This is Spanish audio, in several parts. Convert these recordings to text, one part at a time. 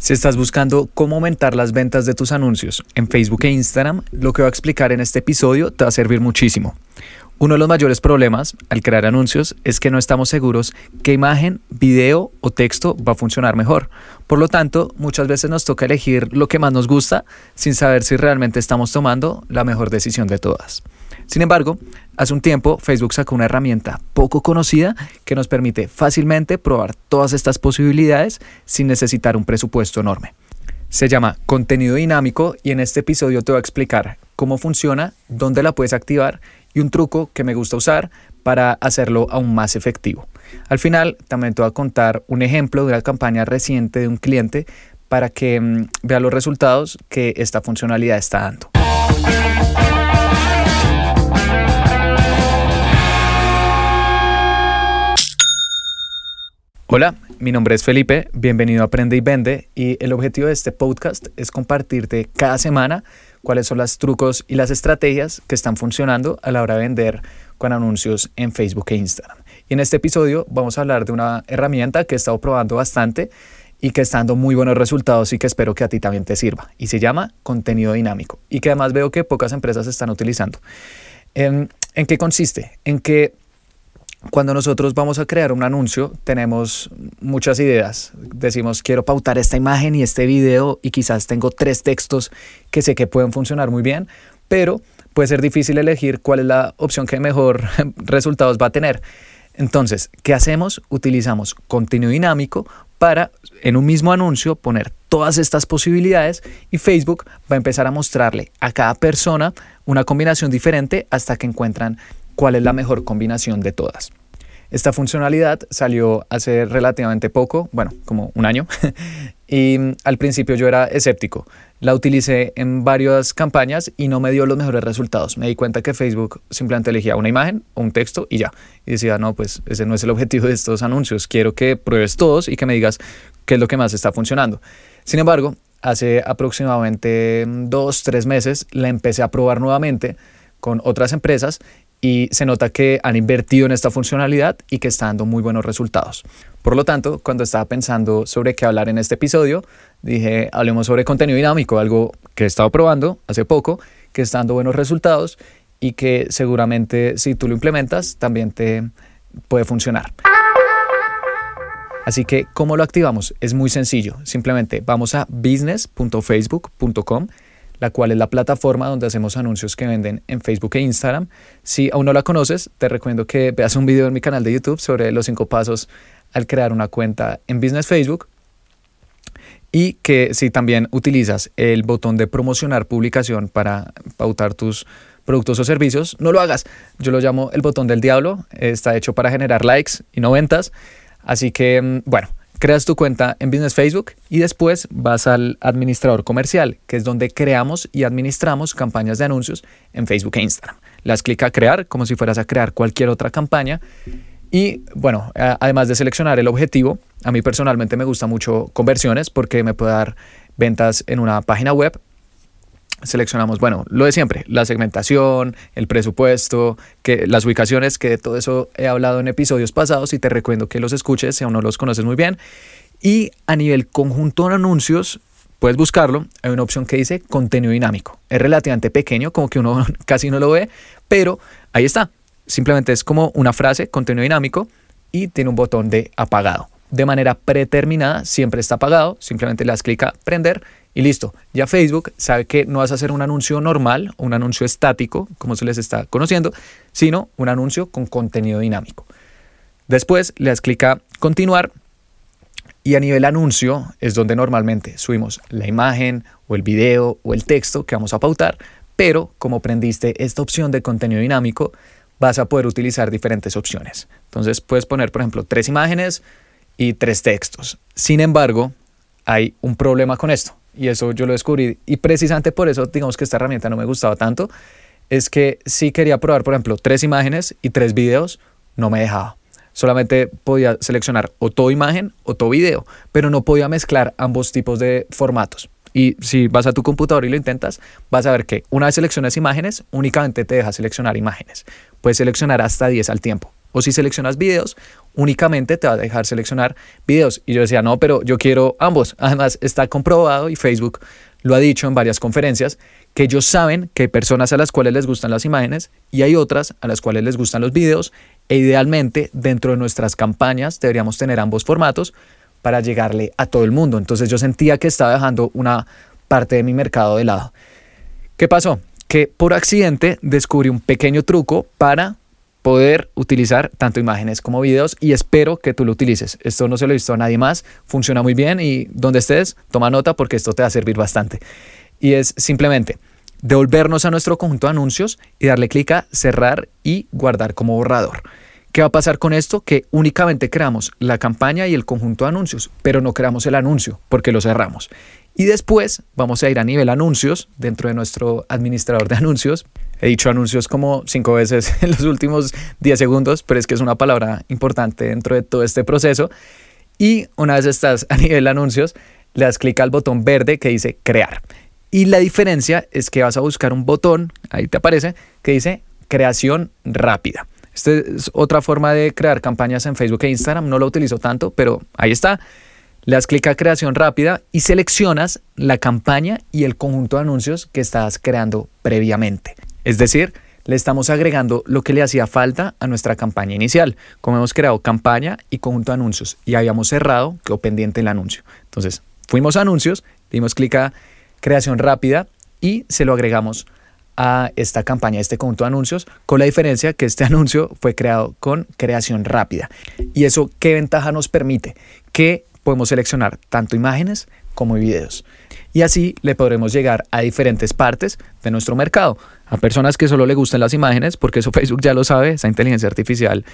Si estás buscando cómo aumentar las ventas de tus anuncios en Facebook e Instagram, lo que voy a explicar en este episodio te va a servir muchísimo. Uno de los mayores problemas al crear anuncios es que no estamos seguros qué imagen, video o texto va a funcionar mejor. Por lo tanto, muchas veces nos toca elegir lo que más nos gusta sin saber si realmente estamos tomando la mejor decisión de todas. Sin embargo, hace un tiempo Facebook sacó una herramienta poco conocida que nos permite fácilmente probar todas estas posibilidades sin necesitar un presupuesto enorme. Se llama contenido dinámico y en este episodio te voy a explicar cómo funciona, dónde la puedes activar y un truco que me gusta usar para hacerlo aún más efectivo. Al final también te voy a contar un ejemplo de una campaña reciente de un cliente para que mm, vea los resultados que esta funcionalidad está dando. Hola, mi nombre es Felipe, bienvenido a Aprende y Vende y el objetivo de este podcast es compartirte cada semana cuáles son los trucos y las estrategias que están funcionando a la hora de vender con anuncios en Facebook e Instagram. Y en este episodio vamos a hablar de una herramienta que he estado probando bastante y que está dando muy buenos resultados y que espero que a ti también te sirva. Y se llama contenido dinámico y que además veo que pocas empresas están utilizando. ¿En, ¿en qué consiste? En que cuando nosotros vamos a crear un anuncio, tenemos muchas ideas. Decimos, quiero pautar esta imagen y este video y quizás tengo tres textos que sé que pueden funcionar muy bien, pero puede ser difícil elegir cuál es la opción que mejor resultados va a tener. Entonces, ¿qué hacemos? Utilizamos contenido dinámico para en un mismo anuncio poner todas estas posibilidades y Facebook va a empezar a mostrarle a cada persona una combinación diferente hasta que encuentran cuál es la mejor combinación de todas. Esta funcionalidad salió hace relativamente poco, bueno, como un año, y al principio yo era escéptico. La utilicé en varias campañas y no me dio los mejores resultados. Me di cuenta que Facebook simplemente elegía una imagen o un texto y ya. Y decía, no, pues ese no es el objetivo de estos anuncios. Quiero que pruebes todos y que me digas qué es lo que más está funcionando. Sin embargo, hace aproximadamente mm, dos, tres meses la empecé a probar nuevamente con otras empresas y se nota que han invertido en esta funcionalidad y que está dando muy buenos resultados. Por lo tanto, cuando estaba pensando sobre qué hablar en este episodio, dije, hablemos sobre contenido dinámico, algo que he estado probando hace poco, que está dando buenos resultados y que seguramente si tú lo implementas también te puede funcionar. Así que, ¿cómo lo activamos? Es muy sencillo. Simplemente vamos a business.facebook.com la cual es la plataforma donde hacemos anuncios que venden en Facebook e Instagram. Si aún no la conoces, te recomiendo que veas un video en mi canal de YouTube sobre los cinco pasos al crear una cuenta en Business Facebook. Y que si también utilizas el botón de promocionar publicación para pautar tus productos o servicios, no lo hagas. Yo lo llamo el botón del diablo. Está hecho para generar likes y no ventas. Así que, mm, bueno, creas tu cuenta en Business Facebook y después vas al administrador comercial, que es donde creamos y administramos campañas de anuncios en Facebook e Instagram. Le das clic a crear como si fueras a crear cualquier otra campaña. Y bueno, además de seleccionar el objetivo, a mí personalmente me gusta mucho conversiones porque me puede dar ventas en una página web seleccionamos, bueno, lo de siempre, la segmentación, el presupuesto, que las ubicaciones, que de todo eso he hablado en episodios pasados y te recomiendo que los escuches si aún no los conoces muy bien. Y a nivel conjunto de anuncios, puedes buscarlo, hay una opción que dice contenido dinámico. Es relativamente pequeño, como que uno casi no lo ve, pero ahí está. Simplemente es como una frase, contenido dinámico, y tiene un botón de apagado. De manera predeterminada, siempre está apagado, simplemente le das clic a prender y listo, ya Facebook sabe que no vas a hacer un anuncio normal, un anuncio estático, como se les está conociendo, sino un anuncio con contenido dinámico. Después le das clic a continuar y a nivel anuncio es donde normalmente subimos la imagen o el video o el texto que vamos a pautar, pero como aprendiste esta opción de contenido dinámico, vas a poder utilizar diferentes opciones. Entonces puedes poner, por ejemplo, tres imágenes y tres textos. Sin embargo, hay un problema con esto y eso yo lo descubrí y precisamente por eso digamos que esta herramienta no me gustaba tanto, es que si quería probar, por ejemplo, tres imágenes y tres videos, no me dejaba. Solamente podía seleccionar o todo imagen o todo video, pero no podía mezclar ambos tipos de formatos. Y si vas a tu computador y lo intentas, vas a ver que una vez seleccionas imágenes, únicamente te deja seleccionar imágenes. Puedes seleccionar hasta 10 al tiempo. O si seleccionas videos, únicamente te va a dejar seleccionar videos. Y yo decía, no, pero yo quiero ambos. Además, está comprobado y Facebook lo ha dicho en varias conferencias, que ellos saben que hay personas a las cuales les gustan las imágenes y hay otras a las cuales les gustan los videos e idealmente dentro de nuestras campañas deberíamos tener ambos formatos para llegarle a todo el mundo. Entonces yo sentía que estaba dejando una parte de mi mercado de lado. ¿Qué pasó? Que por accidente descubrí un pequeño truco para poder utilizar tanto imágenes como videos y espero que tú lo utilices. Esto no se lo he visto a nadie más, funciona muy bien y donde estés, toma nota porque esto te va a servir bastante. Y es simplemente devolvernos a nuestro conjunto de anuncios y darle clic a cerrar y guardar como borrador. ¿Qué va a pasar con esto? Que únicamente creamos la campaña y el conjunto de anuncios, pero no creamos el anuncio porque lo cerramos. Y después vamos a ir a nivel anuncios dentro de nuestro administrador de anuncios. He dicho anuncios como cinco veces en los últimos 10 segundos, pero es que es una palabra importante dentro de todo este proceso. Y una vez estás a nivel anuncios, le das clic al botón verde que dice crear. Y la diferencia es que vas a buscar un botón, ahí te aparece, que dice creación rápida. Esta es otra forma de crear campañas en Facebook e Instagram. No lo utilizo tanto, pero ahí está. Le das clic a creación rápida y seleccionas la campaña y el conjunto de anuncios que estás creando previamente. Es decir, le estamos agregando lo que le hacía falta a nuestra campaña inicial. Como hemos creado campaña y conjunto de anuncios y habíamos cerrado, quedó pendiente el anuncio. Entonces, fuimos a anuncios, dimos clic a creación rápida y se lo agregamos a esta campaña, a este conjunto de anuncios, con la diferencia que este anuncio fue creado con creación rápida. ¿Y eso qué ventaja nos permite? Que podemos seleccionar tanto imágenes como videos. Y así le podremos llegar a diferentes partes de nuestro mercado, a personas que solo le gusten las imágenes, porque eso Facebook ya lo sabe, esa inteligencia artificial.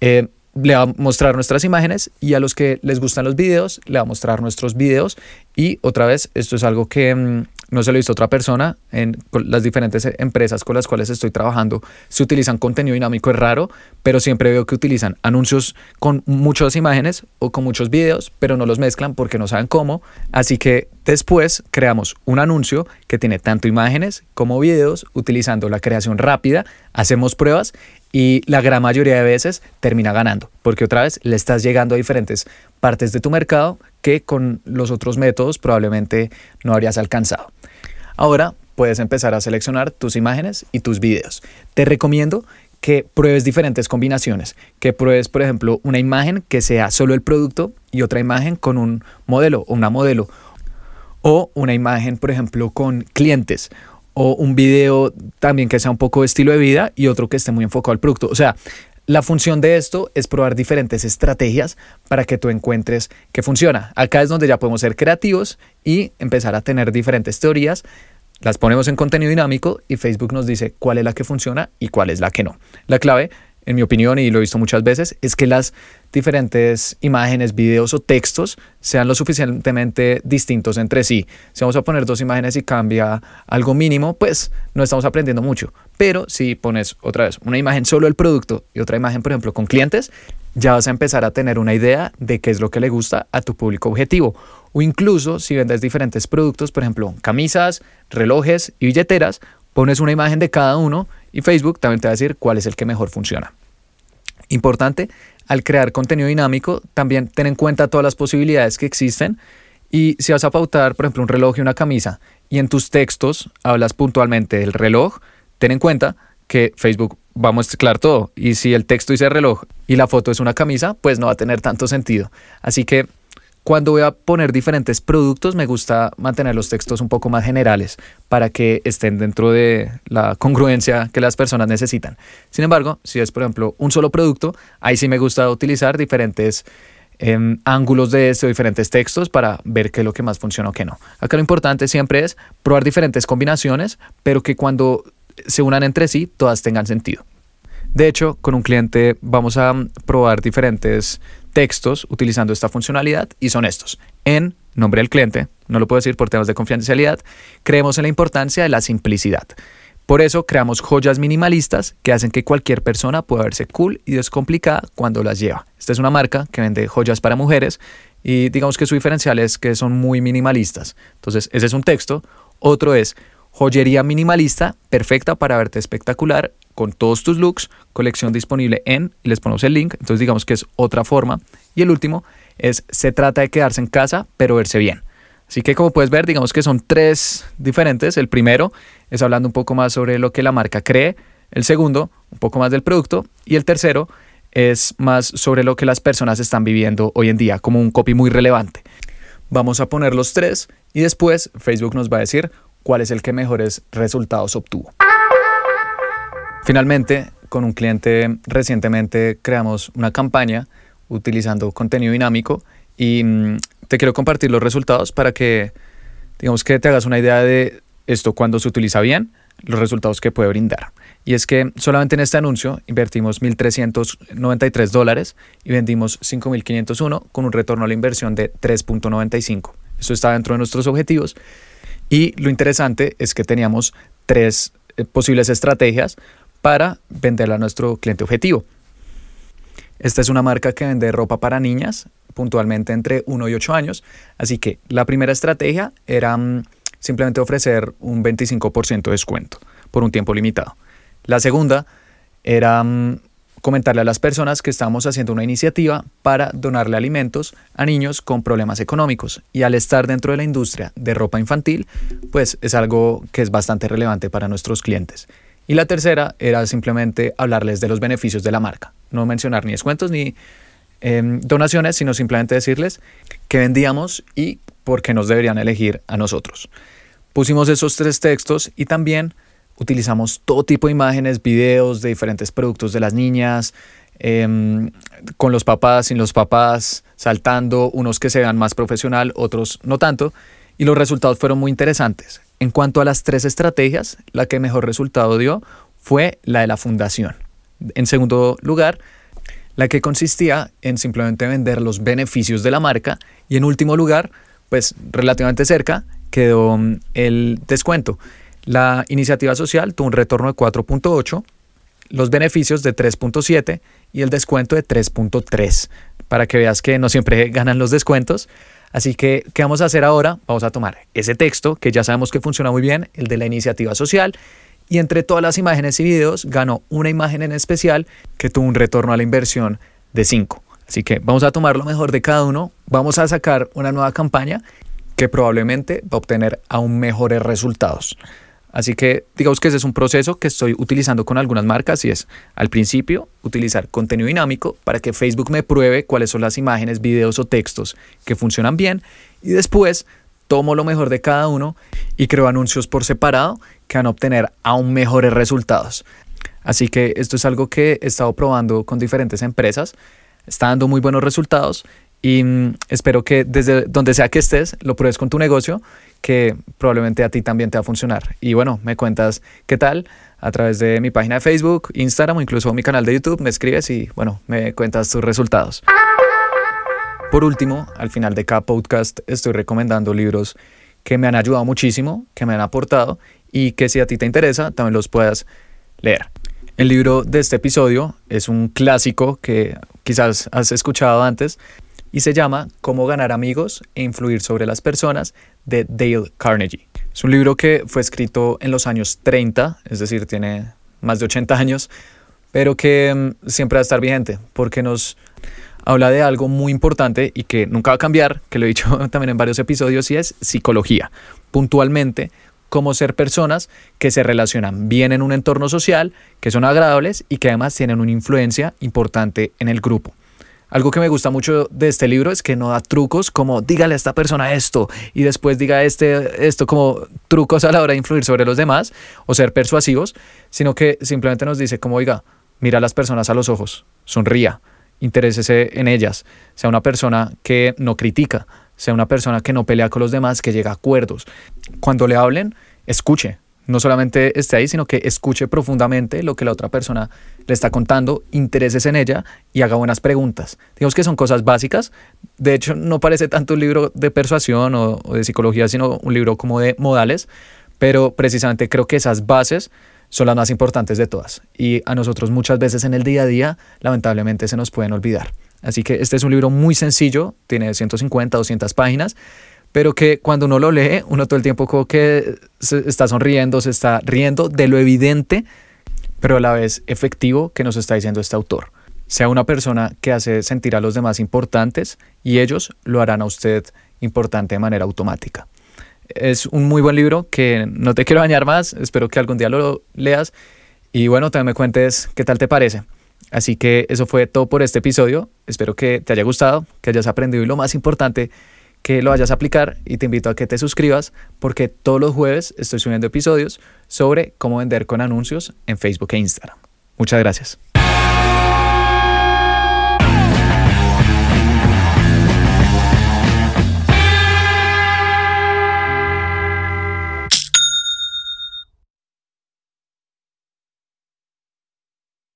Eh, le va a mostrar nuestras imágenes y a los que les gustan los videos, le va a mostrar nuestros videos. Y otra vez, esto es algo que mm, no se lo a otra persona en las diferentes empresas con las cuales estoy trabajando. Se utilizan contenido dinámico, es raro, pero siempre veo que utilizan anuncios con muchas imágenes o con muchos videos, pero no los mezclan porque no saben cómo. Así que después creamos un anuncio que tiene tanto imágenes como videos utilizando la creación rápida, hacemos pruebas y la gran mayoría de veces termina ganando, porque otra vez le estás llegando a diferentes partes de tu mercado que con los otros métodos probablemente no habrías alcanzado. Ahora puedes empezar a seleccionar tus imágenes y tus videos. Te recomiendo que pruebes diferentes combinaciones, que pruebes, por ejemplo, una imagen que sea solo el producto y otra imagen con un modelo o una modelo, o una imagen, por ejemplo, con clientes o un video también que sea un poco de estilo de vida y otro que esté muy enfocado al producto. O sea, la función de esto es probar diferentes estrategias para que tú encuentres que funciona. Acá es donde ya podemos ser creativos y empezar a tener diferentes teorías. Las ponemos en contenido dinámico y Facebook nos dice cuál es la que funciona y cuál es la que no. La clave en mi opinión, y lo he visto muchas veces, es que las diferentes imágenes, videos o textos sean lo suficientemente distintos entre sí. Si vamos a poner dos imágenes y cambia algo mínimo, pues no estamos aprendiendo mucho. Pero si pones otra vez una imagen solo del producto y otra imagen, por ejemplo, con clientes, ya vas a empezar a tener una idea de qué es lo que le gusta a tu público objetivo. O incluso si vendes diferentes productos, por ejemplo, camisas, relojes y billeteras, pones una imagen de cada uno y Facebook también te va a decir cuál es el que mejor funciona. Importante, al crear contenido dinámico, también ten en cuenta todas las posibilidades que existen y si vas a pautar, por ejemplo, un reloj y una camisa y en tus textos hablas puntualmente del reloj, ten en cuenta que Facebook va a mezclar todo y si el texto dice reloj y la foto es una camisa, pues no va a tener tanto sentido. Así que cuando voy a poner diferentes productos, me gusta mantener los textos un poco más generales para que estén dentro de la congruencia que las personas necesitan. Sin embargo, si es, por ejemplo, un solo producto, ahí sí me gusta utilizar diferentes em, ángulos de esto, diferentes textos para ver qué es lo que más funciona o qué no. Acá lo importante siempre es probar diferentes combinaciones, pero que cuando se unan entre sí, todas tengan sentido. De hecho, con un cliente vamos a probar diferentes textos utilizando esta funcionalidad y son estos. En nombre del cliente, no lo puedo decir por temas de confidencialidad, creemos en la importancia de la simplicidad. Por eso creamos joyas minimalistas que hacen que cualquier persona pueda verse cool y descomplicada cuando las lleva. Esta es una marca que vende joyas para mujeres y digamos que su diferencial es que son muy minimalistas. Entonces, ese es un texto. Otro es joyería minimalista, perfecta para verte espectacular, con todos tus looks, colección disponible en, y les ponemos el link, entonces digamos que es otra forma. Y el último es, se trata de quedarse en casa, pero verse bien. Así que como puedes ver, digamos que son tres diferentes. El primero es hablando un poco más sobre lo que la marca cree, el segundo, un poco más del producto, y el tercero es más sobre lo que las personas están viviendo hoy en día, como un copy muy relevante. Vamos a poner los tres y después Facebook nos va a decir cuál es el que mejores resultados obtuvo. Finalmente, con un cliente recientemente creamos una campaña utilizando contenido dinámico y mm, te quiero compartir los resultados para que digamos que te hagas una idea de esto cuando se utiliza bien, los resultados que puede brindar. Y es que solamente en este anuncio invertimos 1.393 dólares y vendimos 5.501 con un retorno a la inversión de 3.95. Eso está dentro de nuestros objetivos. Y lo interesante es que teníamos tres eh, posibles estrategias para venderla a nuestro cliente objetivo. Esta es una marca que vende ropa para niñas, puntualmente entre 1 y 8 años. Así que la primera estrategia era mm, simplemente ofrecer un 25% de descuento por un tiempo limitado. La segunda era mm, comentarle a las personas que estábamos haciendo una iniciativa para donarle alimentos a niños con problemas económicos. Y al estar dentro de la industria de ropa infantil, pues es algo que es bastante relevante para nuestros clientes. Y la tercera era simplemente hablarles de los beneficios de la marca. No mencionar ni descuentos ni em, donaciones, sino simplemente decirles que vendíamos y por qué nos deberían elegir a nosotros. Pusimos esos tres textos y también utilizamos todo tipo de imágenes, videos de diferentes productos de las niñas, em, con los papás, sin los papás, saltando, unos que se vean más profesional, otros no tanto, y los resultados fueron muy interesantes. En cuanto a las tres estrategias, la que mejor resultado dio fue la de la fundación. En segundo lugar, la que consistía en simplemente vender los beneficios de la marca y en último lugar, pues relativamente cerca, quedó mm, el descuento. La iniciativa social tuvo un retorno de 4.8, los beneficios de 3.7 y el descuento de 3.3, para que veas que no siempre ganan los descuentos. Así que, ¿qué vamos a hacer ahora? Vamos a tomar ese texto, que ya sabemos que funciona muy bien, el de la iniciativa social, y entre todas las imágenes y videos ganó una imagen en especial que tuvo un retorno a la inversión de 5. Así que vamos a tomar lo mejor de cada uno, vamos a sacar una nueva campaña que probablemente va a obtener aún mejores resultados. Así que digamos que ese es un proceso que estoy utilizando con algunas marcas y es al principio utilizar contenido dinámico para que Facebook me pruebe cuáles son las imágenes, videos o textos que funcionan bien y después tomo lo mejor de cada uno y creo anuncios por separado que van a obtener aún mejores resultados. Así que esto es algo que he estado probando con diferentes empresas, está dando muy buenos resultados y mm, espero que desde donde sea que estés lo pruebes con tu negocio que probablemente a ti también te va a funcionar. Y bueno, me cuentas qué tal a través de mi página de Facebook, Instagram o incluso mi canal de YouTube, me escribes y bueno, me cuentas tus resultados. Por último, al final de cada podcast estoy recomendando libros que me han ayudado muchísimo, que me han aportado y que si a ti te interesa también los puedas leer. El libro de este episodio es un clásico que quizás has escuchado antes y se llama Cómo ganar amigos e influir sobre las personas de Dale Carnegie. Es un libro que fue escrito en los años 30, es decir, tiene más de 80 años, pero que mm, siempre va a estar vigente porque nos habla de algo muy importante y que nunca va a cambiar, que lo he dicho también en varios episodios, y es psicología. Puntualmente, cómo ser personas que se relacionan bien en un entorno social, que son agradables y que además tienen una influencia importante en el grupo. Algo que me gusta mucho de este libro es que no da trucos como dígale a esta persona esto y después diga este, esto como trucos a la hora de influir sobre los demás o ser persuasivos, sino que simplemente nos dice como, oiga, mira a las personas a los ojos, sonría, interésese en ellas, sea una persona que no critica, sea una persona que no pelea con los demás, que llega a acuerdos. Cuando le hablen, escuche, no solamente esté ahí, sino que escuche profundamente lo que la otra persona le está contando, intereses en ella y haga buenas preguntas. Digamos que son cosas básicas. De hecho, no parece tanto un libro de persuasión o, de psicología, sino un libro como de modales, pero precisamente creo que esas bases son las más importantes de todas. Y a nosotros muchas veces en el día a día, lamentablemente, se nos pueden olvidar. Así que este es un libro muy sencillo, tiene 150, 200 páginas, pero que cuando uno lo lee, uno todo el tiempo como que se está sonriendo, se está riendo de lo evidente, pero a la vez efectivo que nos está diciendo este autor. Sea una persona que hace sentir a los demás importantes y ellos lo harán a usted importante de manera automática. Es un muy buen libro que no te quiero dañar más, espero que algún día lo leas y bueno, también me cuentes qué tal te parece. Así que eso fue todo por este episodio, espero que te haya gustado, que hayas aprendido y lo más importante, que lo vayas a aplicar y te invito a que te suscribas porque todos los jueves estoy subiendo episodios sobre cómo vender con anuncios en Facebook e Instagram. Muchas gracias.